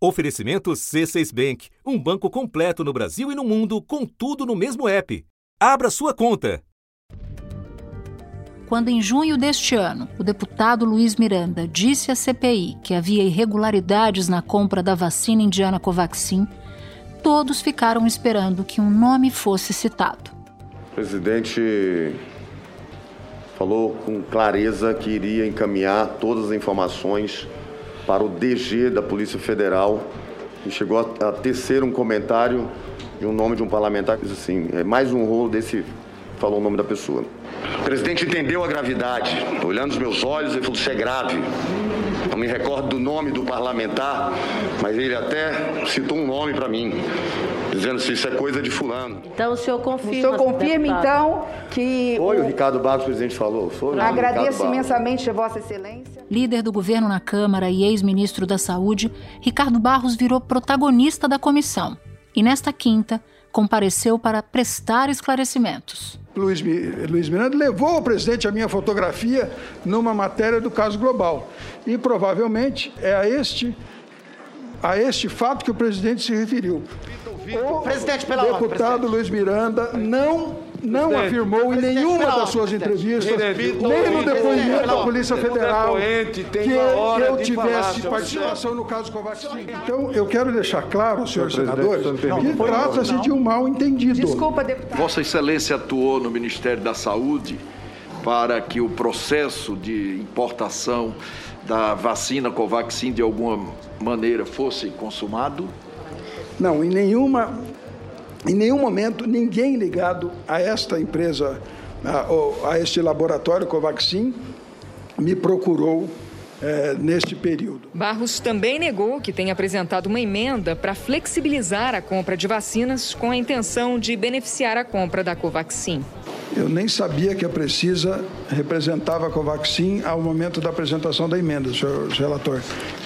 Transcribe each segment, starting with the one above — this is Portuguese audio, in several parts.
Oferecimento C6 Bank, um banco completo no Brasil e no mundo, com tudo no mesmo app. Abra sua conta. Quando, em junho deste ano, o deputado Luiz Miranda disse à CPI que havia irregularidades na compra da vacina indiana Covaxin, todos ficaram esperando que um nome fosse citado. O presidente falou com clareza que iria encaminhar todas as informações para o DG da Polícia Federal e chegou a, tecer um comentário de um nome de um parlamentar que disse assim, é mais um rolo desse, falou o nome da pessoa. O presidente entendeu a gravidade, olhando os meus olhos, ele falou, isso é grave. Não me recordo do nome do parlamentar, mas ele até citou um nome para mim dizendo se isso é coisa de fulano. Então o senhor confirma. O senhor confirma, então, que. Foi o, o Ricardo Barros, o presidente falou. Foi Agradeço imensamente a Vossa Excelência. Líder do governo na Câmara e ex-ministro da Saúde, Ricardo Barros virou protagonista da comissão. E nesta quinta, compareceu para prestar esclarecimentos. Luiz, Luiz Miranda levou ao presidente a minha fotografia numa matéria do caso global. E provavelmente é a este, a este fato que o presidente se referiu. O Presidente, pela deputado ordem, Luiz Miranda não não presidente, afirmou em nenhuma das suas entrevistas, nem no depoimento da Polícia Federal, que eu tivesse participação no caso Covaxin. Então, eu quero deixar claro, senhores senadores, que trata-se de um mal entendido. Desculpa, deputado. Vossa Excelência atuou no Ministério da Saúde para que o processo de importação da vacina Covaxin de alguma maneira fosse consumado? Não, em nenhuma, em nenhum momento ninguém ligado a esta empresa, a, a este laboratório Covaxin, me procurou é, neste período. Barros também negou que tenha apresentado uma emenda para flexibilizar a compra de vacinas com a intenção de beneficiar a compra da Covaxin. Eu nem sabia que a Precisa representava a Covaxin ao momento da apresentação da emenda, senhor relator.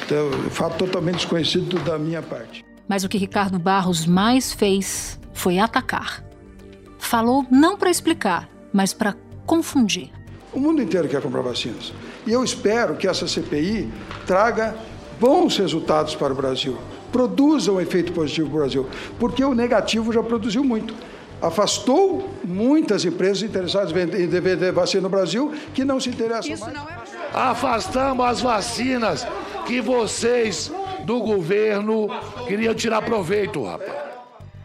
Então, fato totalmente desconhecido da minha parte. Mas o que Ricardo Barros mais fez foi atacar. Falou não para explicar, mas para confundir. O mundo inteiro quer comprar vacinas. E eu espero que essa CPI traga bons resultados para o Brasil, produza um efeito positivo para o Brasil, porque o negativo já produziu muito. Afastou muitas empresas interessadas em vender vacina no Brasil que não se interessam Isso mais. Não é... Afastamos as vacinas que vocês do governo queriam tirar proveito, rapaz.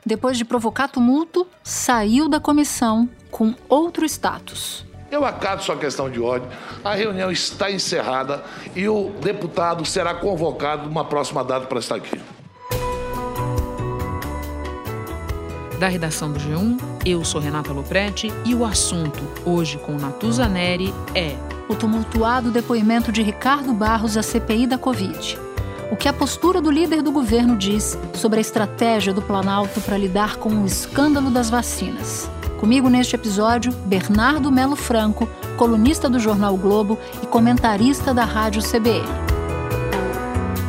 Depois de provocar tumulto, saiu da comissão com outro status. Eu acato sua questão de ódio. A reunião está encerrada e o deputado será convocado numa próxima data para estar aqui. Da redação do G1, eu sou Renata Loprete e o assunto, hoje com Natuza Neri, é o tumultuado depoimento de Ricardo Barros à CPI da Covid o que a postura do líder do governo diz sobre a estratégia do Planalto para lidar com o escândalo das vacinas. Comigo neste episódio, Bernardo Melo Franco, colunista do jornal Globo e comentarista da rádio CBN.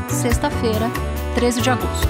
Sexta-feira, 13 de agosto.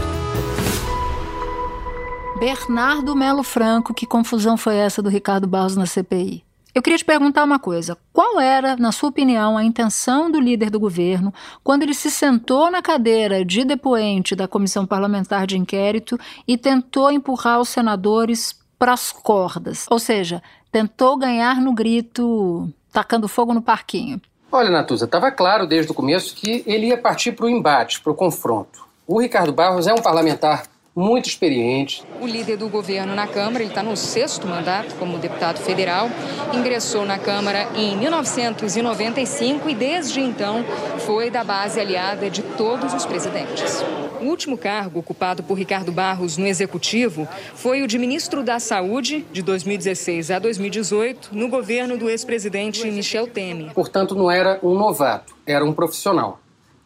Bernardo Melo Franco, que confusão foi essa do Ricardo Barros na CPI? Eu queria te perguntar uma coisa: qual era, na sua opinião, a intenção do líder do governo quando ele se sentou na cadeira de depoente da comissão parlamentar de inquérito e tentou empurrar os senadores para as cordas? Ou seja, tentou ganhar no grito, tacando fogo no parquinho. Olha, Natuza, estava claro desde o começo que ele ia partir para o embate, para o confronto. O Ricardo Barros é um parlamentar muito experiente. O líder do governo na Câmara, ele está no sexto mandato como deputado federal, ingressou na Câmara em 1995 e desde então foi da base aliada de todos os presidentes. O último cargo ocupado por Ricardo Barros no Executivo foi o de ministro da Saúde de 2016 a 2018 no governo do ex-presidente Michel Temer. Portanto, não era um novato, era um profissional.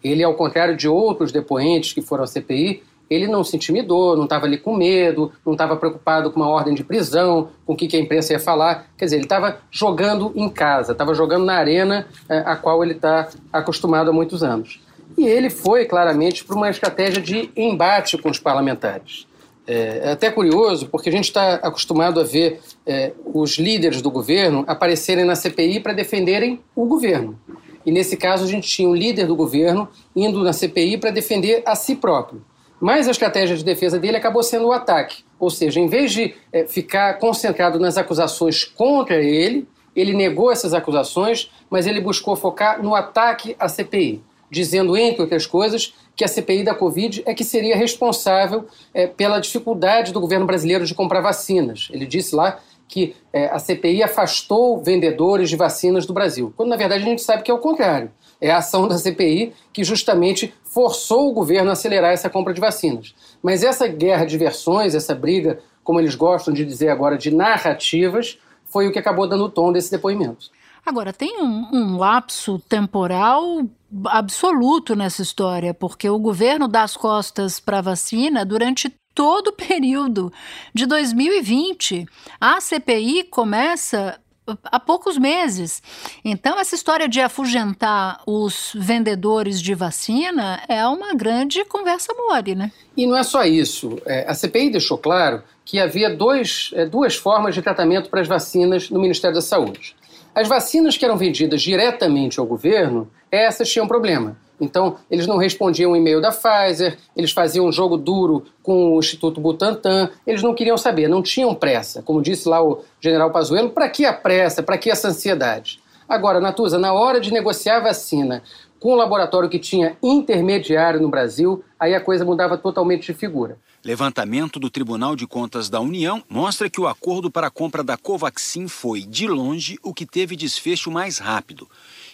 Ele, ao contrário de outros depoentes que foram à CPI, ele não se intimidou, não estava ali com medo, não estava preocupado com uma ordem de prisão, com o que, que a imprensa ia falar. Quer dizer, ele estava jogando em casa, estava jogando na arena é, a qual ele está acostumado há muitos anos. E ele foi claramente para uma estratégia de embate com os parlamentares. É, é até curioso, porque a gente está acostumado a ver é, os líderes do governo aparecerem na CPI para defenderem o governo. E nesse caso, a gente tinha o líder do governo indo na CPI para defender a si próprio. Mas a estratégia de defesa dele acabou sendo o ataque. Ou seja, em vez de é, ficar concentrado nas acusações contra ele, ele negou essas acusações, mas ele buscou focar no ataque à CPI, dizendo, entre outras coisas, que a CPI da Covid é que seria responsável é, pela dificuldade do governo brasileiro de comprar vacinas. Ele disse lá que é, a CPI afastou vendedores de vacinas do Brasil, quando na verdade a gente sabe que é o contrário. É a ação da CPI que justamente forçou o governo a acelerar essa compra de vacinas. Mas essa guerra de versões, essa briga, como eles gostam de dizer agora, de narrativas, foi o que acabou dando o tom desse depoimento. Agora, tem um, um, lapso temporal absoluto nessa história, porque o governo dá as costas para a vacina durante todo o período de 2020. A CPI começa há poucos meses. Então, essa história de afugentar os vendedores de vacina é uma grande conversa mole, né? E não é só isso. É, a CPI deixou claro que havia dois, é, duas formas de tratamento para as vacinas no Ministério da Saúde. As vacinas que eram vendidas diretamente ao governo, essas tinham problema. Então, eles não respondiam o e-mail da Pfizer, eles faziam um jogo duro com o Instituto Butantan, eles não queriam saber, não tinham pressa. Como disse lá o general Pazuello, para que a pressa, para que essa ansiedade? Agora, Natuza, na hora de negociar a vacina com o laboratório que tinha intermediário no Brasil, aí a coisa mudava totalmente de figura. Levantamento do Tribunal de Contas da União mostra que o acordo para a compra da Covaxin foi, de longe, o que teve desfecho mais rápido.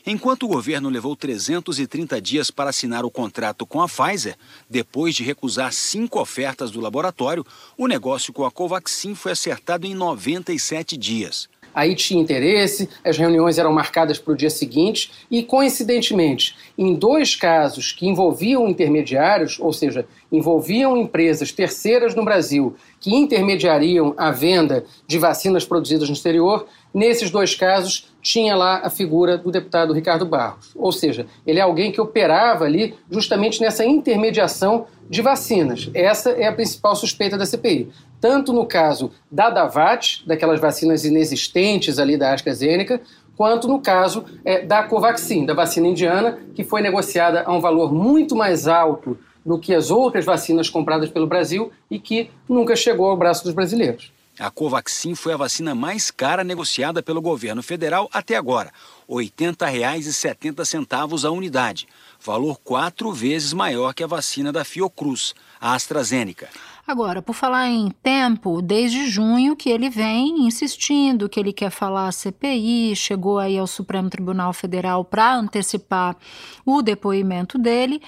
Enquanto o governo levou 330 dias para assinar o contrato com a Pfizer, depois de recusar cinco ofertas do laboratório, o negócio com a Covaxin foi acertado em 97 dias. Aí tinha interesse, as reuniões eram marcadas para o dia seguinte e, coincidentemente, em dois casos que envolviam intermediários, ou seja, envolviam empresas terceiras no Brasil que intermediariam a venda de vacinas produzidas no exterior, nesses dois casos tinha lá a figura do deputado Ricardo Barros. Ou seja, ele é alguém que operava ali justamente nessa intermediação de vacinas. Essa é a principal suspeita da CPI. Tanto no caso da Davat, daquelas vacinas inexistentes ali da AstraZeneca, quanto no caso é, da Covaxin, da vacina indiana, que foi negociada a um valor muito mais alto do que as outras vacinas compradas pelo Brasil e que nunca chegou ao braço dos brasileiros. A Covaxin foi a vacina mais cara negociada pelo governo federal até agora, R$ 80,70 a unidade, valor quatro vezes maior que a vacina da Fiocruz, a AstraZeneca. Agora, por falar em tempo, desde junho que ele vem insistindo que ele quer falar a CPI, chegou aí ao Supremo Tribunal Federal para antecipar o depoimento dele.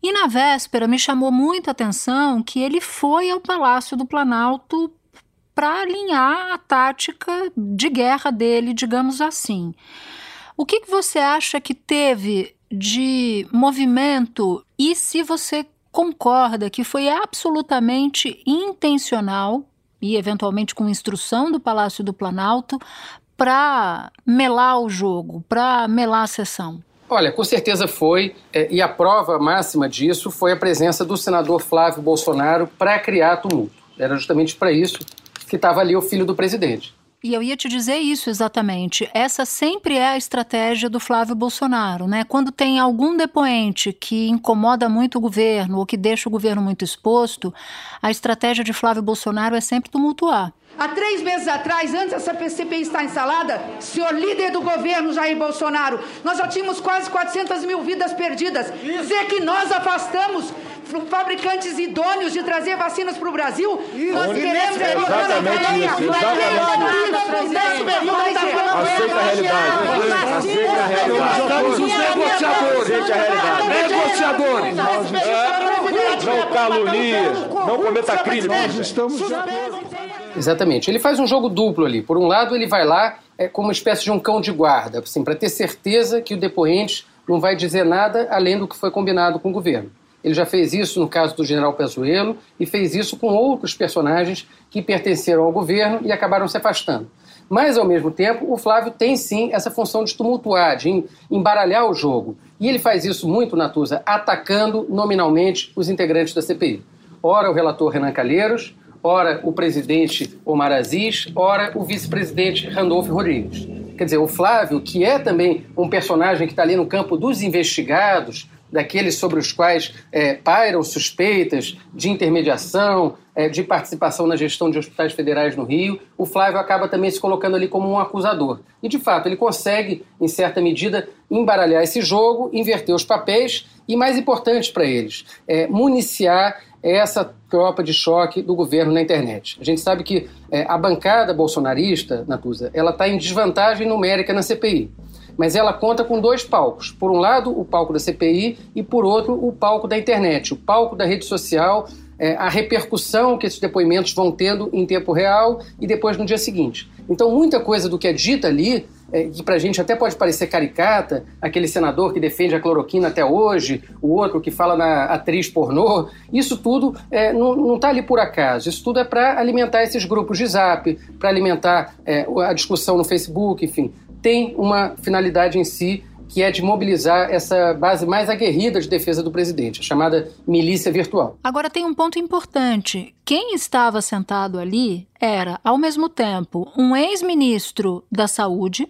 E na véspera me chamou muita atenção que ele foi ao Palácio do Planalto para alinhar a tática de guerra dele, digamos assim. O que, que você acha que teve de movimento e se você concorda que foi absolutamente intencional e eventualmente com instrução do Palácio do Planalto para melar o jogo, para melar a sessão? Olha, com certeza foi, é, e a prova máxima disso foi a presença do senador Flávio Bolsonaro para criar tumulto. Era justamente para isso que estava ali o filho do presidente. E eu ia te dizer isso exatamente. Essa sempre é a estratégia do Flávio Bolsonaro, né? Quando tem algum depoente que incomoda muito o governo ou que deixa o governo muito exposto, a estratégia de Flávio Bolsonaro é sempre tumultuar. Há três meses atrás, antes dessa CPI estar instalada, senhor líder do governo Jair Bolsonaro, nós já tínhamos quase 400 mil vidas perdidas. Dizer que nós afastamos fabricantes idôneos de trazer vacinas para o Brasil, isso. nós queremos é exatamente isso. Aceita a realidade. Aceita a realidade. Estamos os negociadores. Aceita a realidade. Negociadores. Não calunie, não cometa crime. Nós estamos Exatamente. Ele faz um jogo duplo ali. Por um lado, ele vai lá é, como uma espécie de um cão de guarda, assim, para ter certeza que o depoente não vai dizer nada além do que foi combinado com o governo. Ele já fez isso no caso do general Pezuelo e fez isso com outros personagens que pertenceram ao governo e acabaram se afastando. Mas, ao mesmo tempo, o Flávio tem sim essa função de tumultuar, de embaralhar o jogo. E ele faz isso muito, Natuza, atacando nominalmente os integrantes da CPI. Ora o relator Renan Calheiros, ora o presidente Omar Aziz, ora o vice-presidente Randolfo Rodrigues. Quer dizer, o Flávio, que é também um personagem que está ali no campo dos investigados, daqueles sobre os quais é, pairam suspeitas de intermediação, é, de participação na gestão de hospitais federais no Rio, o Flávio acaba também se colocando ali como um acusador. E, de fato, ele consegue, em certa medida, embaralhar esse jogo, inverter os papéis e, mais importante para eles, é, municiar essa tropa de choque do governo na internet. A gente sabe que é, a bancada bolsonarista, Natuza, ela está em desvantagem numérica na CPI mas ela conta com dois palcos. Por um lado, o palco da CPI e, por outro, o palco da internet, o palco da rede social, é, a repercussão que esses depoimentos vão tendo em tempo real e depois no dia seguinte. Então, muita coisa do que é dita ali, é, que para a gente até pode parecer caricata, aquele senador que defende a cloroquina até hoje, o outro que fala na atriz pornô, isso tudo é, não está ali por acaso. Isso tudo é para alimentar esses grupos de zap, para alimentar é, a discussão no Facebook, enfim tem uma finalidade em si que é de mobilizar essa base mais aguerrida de defesa do presidente, a chamada milícia virtual. Agora tem um ponto importante. Quem estava sentado ali era, ao mesmo tempo, um ex-ministro da Saúde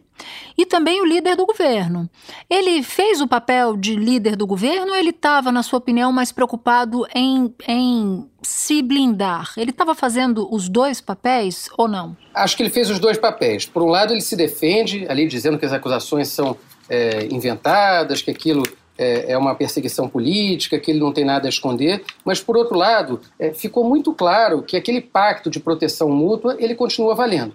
e também o líder do governo. Ele fez o papel de líder do governo ou ele estava, na sua opinião, mais preocupado em, em se blindar? Ele estava fazendo os dois papéis ou não? Acho que ele fez os dois papéis. Por um lado, ele se defende, ali dizendo que as acusações são é, inventadas, que aquilo é, é, uma perseguição política, que ele não tem nada a esconder, mas por outro lado, é, ficou muito claro que aquele pacto de proteção mútua ele continua valendo.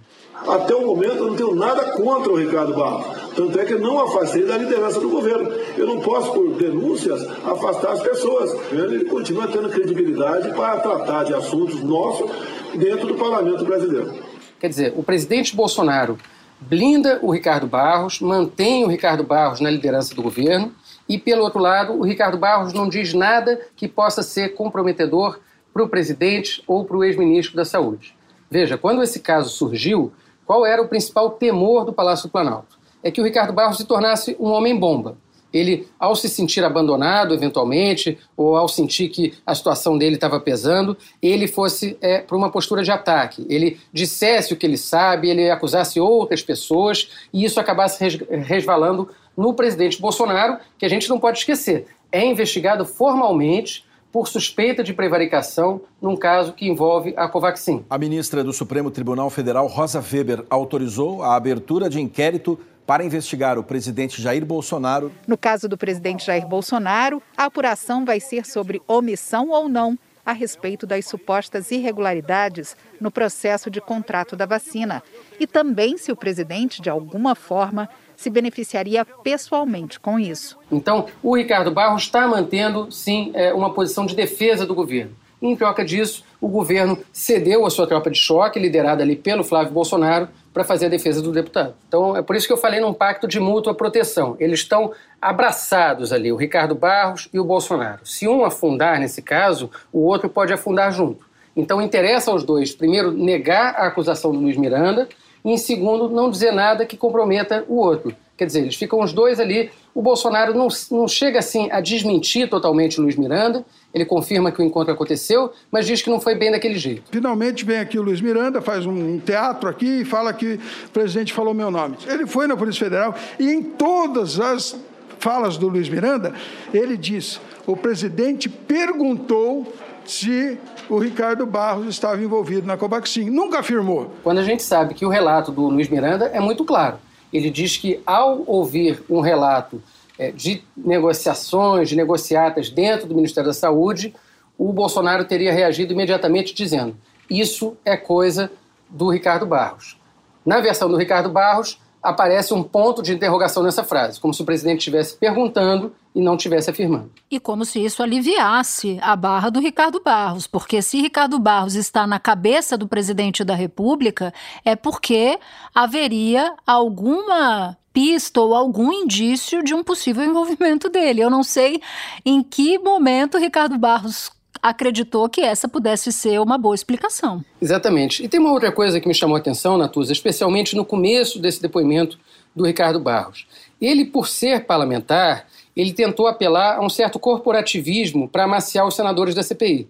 Até o momento eu não tenho nada contra o Ricardo Barros, tanto é que não afastei da liderança do governo. Eu não posso, por denúncias, afastar as pessoas. Ele continua tendo credibilidade para tratar de assuntos nossos dentro do parlamento brasileiro. Quer dizer, o presidente Bolsonaro blinda o Ricardo Barros, mantém o Ricardo Barros na liderança do governo e, pelo outro lado, o Ricardo Barros não diz nada que possa ser comprometedor para o presidente ou para o ex-ministro da Saúde. Veja, quando esse caso surgiu, qual era o principal temor do Palácio do Planalto? É que o Ricardo Barros se tornasse um homem-bomba ele, ao se sentir abandonado eventualmente, ou ao sentir que a situação dele estava pesando, ele fosse é, para uma postura de ataque. Ele dissesse o que ele sabe, ele acusasse outras pessoas e isso acabasse resvalando no presidente Bolsonaro, que a gente não pode esquecer. É investigado formalmente por suspeita de prevaricação num caso que envolve a Covaxin. A ministra do Supremo Tribunal Federal, Rosa Weber, autorizou a abertura de inquérito para investigar o presidente Jair Bolsonaro. No caso do presidente Jair Bolsonaro, a apuração vai ser sobre omissão ou não a respeito das supostas irregularidades no processo de contrato da vacina e também se o presidente, de alguma forma, se beneficiaria pessoalmente com isso. Então, o Ricardo Barros está mantendo, sim, é, uma posição de defesa do governo. Em troca disso, o governo cedeu a sua tropa de choque, liderada ali pelo Flávio Bolsonaro, para fazer a defesa do deputado. Então, é por isso que eu falei num pacto de mútua proteção. Eles estão abraçados ali, o Ricardo Barros e o Bolsonaro. Se um afundar nesse caso, o outro pode afundar junto. Então, interessa aos dois, primeiro, negar a acusação do Luiz Miranda e, em segundo, não dizer nada que comprometa o outro. Quer dizer, eles ficam os dois ali. O Bolsonaro não, não chega assim a desmentir totalmente o Luiz Miranda ele confirma que o encontro aconteceu, mas diz que não foi bem daquele jeito. Finalmente vem aqui o Luiz Miranda, faz um teatro aqui e fala que o presidente falou meu nome. Ele foi na Polícia Federal e em todas as falas do Luiz Miranda, ele diz: o presidente perguntou se o Ricardo Barros estava envolvido na Covaxin. Nunca afirmou. Quando a gente sabe que o relato do Luiz Miranda é muito claro. Ele diz que ao ouvir um relato é, de negociações, de negociatas dentro do Ministério da Saúde, o Bolsonaro teria reagido imediatamente dizendo: isso é coisa do Ricardo Barros. Na versão do Ricardo Barros, aparece um ponto de interrogação nessa frase, como se o presidente estivesse perguntando e não estivesse afirmando. E como se isso aliviasse a barra do Ricardo Barros, porque se Ricardo Barros está na cabeça do presidente da República, é porque haveria alguma pista ou algum indício de um possível envolvimento dele. Eu não sei em que momento Ricardo Barros acreditou que essa pudesse ser uma boa explicação. Exatamente. E tem uma outra coisa que me chamou a atenção, Natuza, especialmente no começo desse depoimento do Ricardo Barros. Ele, por ser parlamentar, ele tentou apelar a um certo corporativismo para amaciar os senadores da CPI.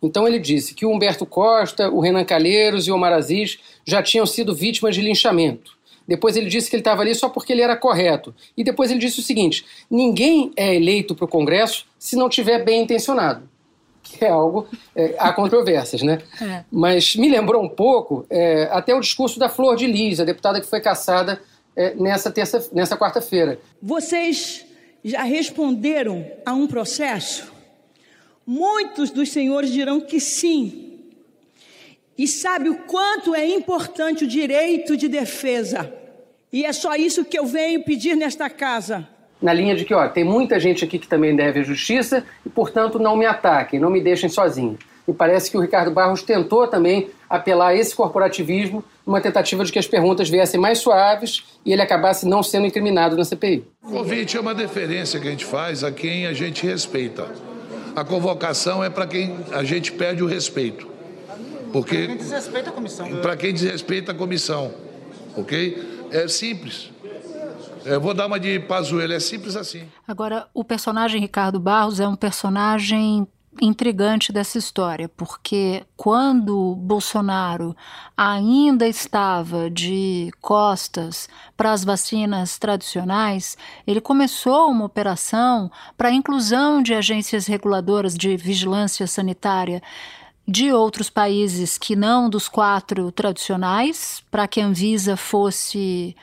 Então ele disse que o Humberto Costa, o Renan Calheiros e o Omar Aziz já tinham sido vítimas de linchamento Depois ele disse que ele estava ali só porque ele era correto. E depois ele disse o seguinte: ninguém é eleito para o Congresso se não tiver bem intencionado. Que é algo. É, há controvérsias, né? É. Mas me lembrou um pouco é, até o discurso da Flor de Lis, a deputada que foi caçada é, nessa, terça, nessa quarta-feira. Vocês já responderam a um processo? Muitos dos senhores dirão que sim, e sabe o quanto é importante o direito de defesa. E é só isso que eu venho pedir nesta casa. Na linha de que, ó, tem muita gente aqui que também deve a justiça e, portanto, não me ataquem, não me deixem sozinho. E parece que o Ricardo Barros tentou também apelar a esse corporativismo numa tentativa de que as perguntas viessem mais suaves e ele acabasse não sendo incriminado na CPI. O convite é uma deferência que a gente faz a quem a gente respeita. A convocação é para quem a gente pede o respeito. Porque para quem desrespeita a comissão. Para quem desrespeita a comissão, ok? É simples. Eu vou dar uma de Pazuello, é simples assim. Agora, o personagem Ricardo Barros é um personagem intrigante dessa história, porque quando Bolsonaro ainda estava de costas para as vacinas tradicionais, ele começou uma operação para a inclusão de agências reguladoras de vigilância sanitária de outros países que não dos quatro tradicionais, para que a Anvisa fosse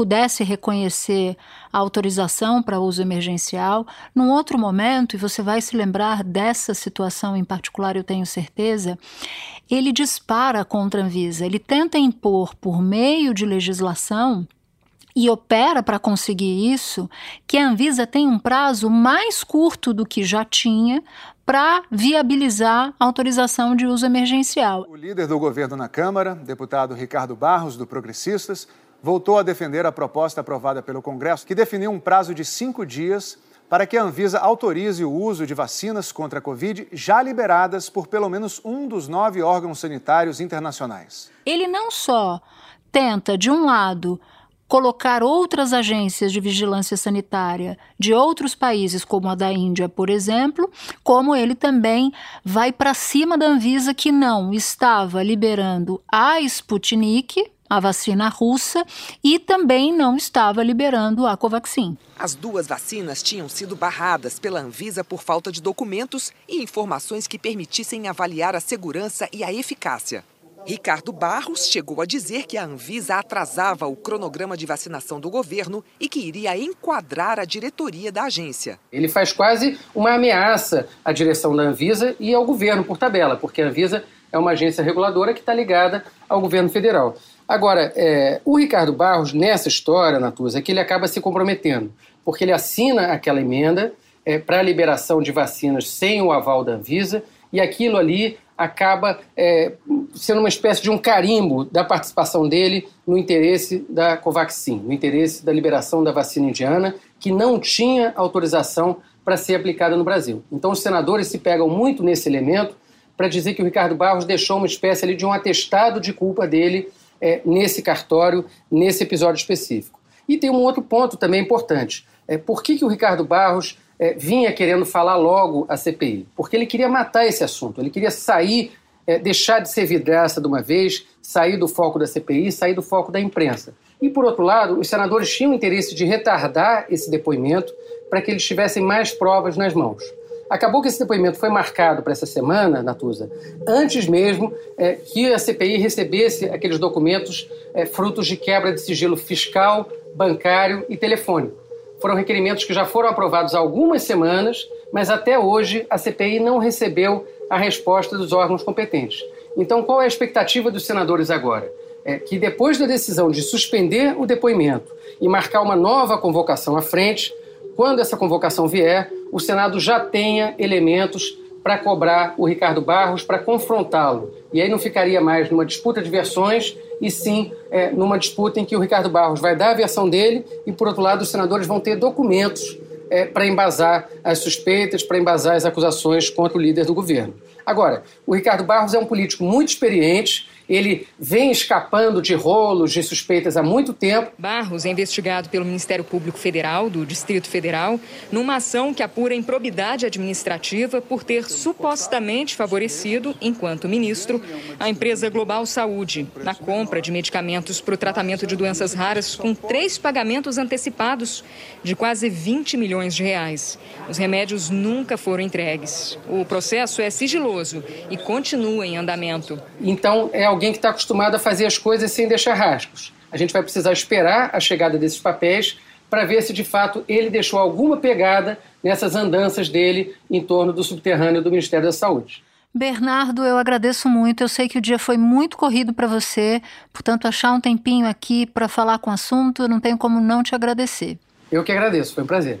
pudesse reconhecer a autorização para uso emergencial. Num outro momento, e você vai se lembrar dessa situação em particular, eu tenho certeza, ele dispara contra a Anvisa, ele tenta impor por meio de legislação e opera para conseguir isso, que a Anvisa tem um prazo mais curto do que já tinha para viabilizar a autorização de uso emergencial. O líder do governo na Câmara, deputado Ricardo Barros, do Progressistas, voltou a defender a proposta aprovada pelo Congresso, que definiu um prazo de cinco dias para que a Anvisa autorize o uso de vacinas contra a Covid já liberadas por pelo menos um dos nove órgãos sanitários internacionais. Ele não só tenta, de um lado, colocar outras agências de vigilância sanitária de outros países, como a da Índia, por exemplo, como ele também vai para cima da Anvisa que não estava liberando a Sputnik, a vacina russa, e também não estava liberando a Covaxin. As duas vacinas tinham sido barradas pela Anvisa por falta de documentos e informações que permitissem avaliar a segurança e a eficácia. Ricardo Barros chegou a dizer que a Anvisa atrasava o cronograma de vacinação do governo e que iria enquadrar a diretoria da agência. Ele faz quase uma ameaça à direção da Anvisa e ao governo por tabela, porque a Anvisa é uma agência reguladora que está ligada ao governo federal. Agora, é, o Ricardo Barros, nessa história, Natuza, é que ele acaba se comprometendo, porque ele assina aquela emenda é, para a liberação de vacinas sem o aval da Anvisa e aquilo ali acaba é, sendo uma espécie de um carimbo da participação dele no interesse da Covaxin, no interesse da liberação da vacina indiana, que não tinha autorização para ser aplicada no Brasil. Então, os senadores se pegam muito nesse elemento para dizer que o Ricardo Barros deixou uma espécie ali de um atestado de culpa dele é, nesse cartório, nesse episódio específico. E tem um outro ponto também importante. É, por que, que o Ricardo Barros é, vinha querendo falar logo a CPI, porque ele queria matar esse assunto, ele queria sair, é, deixar de ser vidraça de uma vez, sair do foco da CPI, sair do foco da imprensa. E, por outro lado, os senadores tinham interesse de retardar esse depoimento para que eles tivessem mais provas nas mãos. Acabou que esse depoimento foi marcado para essa semana, Natuza, antes mesmo é, que a CPI recebesse aqueles documentos é, frutos de quebra de sigilo fiscal, bancário e telefônico foram requerimentos que já foram aprovados há algumas semanas, mas até hoje a CPI não recebeu a resposta dos órgãos competentes. Então, qual é a expectativa dos senadores agora? É que depois da decisão de suspender o depoimento e marcar uma nova convocação à frente, quando essa convocação vier, o Senado já tenha elementos para cobrar o Ricardo Barros, para confrontá-lo. E aí não ficaria mais numa disputa de versões e sim é, numa disputa em que o Ricardo Barros vai dar a versão dele e, por outro lado, os senadores vão ter documentos é, para embasar as suspeitas, para embasar as acusações contra o líder do governo. Agora, o Ricardo Barros é um político muito experiente, ele vem escapando de rolos, de suspeitas há muito tempo. Barros é investigado pelo Ministério Público Federal do Distrito Federal numa ação que apura improbidade administrativa por ter supostamente favorecido, enquanto ministro, a empresa Global Saúde na compra de medicamentos para o tratamento de doenças raras com três pagamentos antecipados de quase 20 milhões de reais. Os remédios nunca foram entregues. O processo é sigiloso e continua em andamento. Então, é alguém que está acostumado a fazer as coisas sem deixar rastros. A gente vai precisar esperar a chegada desses papéis para ver se de fato ele deixou alguma pegada nessas andanças dele em torno do subterrâneo do Ministério da Saúde. Bernardo, eu agradeço muito. Eu sei que o dia foi muito corrido para você, portanto, achar um tempinho aqui para falar com o assunto, não tenho como não te agradecer. Eu que agradeço, foi um prazer.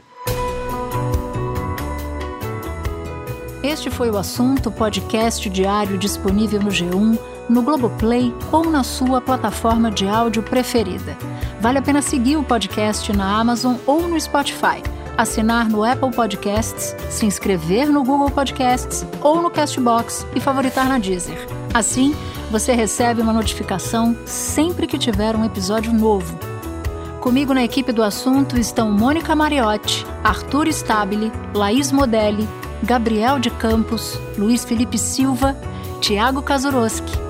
Este foi o assunto podcast diário disponível no G1 no Globoplay ou na sua plataforma de áudio preferida. Vale a pena seguir o podcast na Amazon ou no Spotify, assinar no Apple Podcasts, se inscrever no Google Podcasts ou no Castbox e favoritar na Deezer. Assim, você recebe uma notificação sempre que tiver um episódio novo. Comigo na equipe do assunto estão Mônica Mariotti, Arthur Stabile, Laís Modelli, Gabriel de Campos, Luiz Felipe Silva, Tiago Kazuroski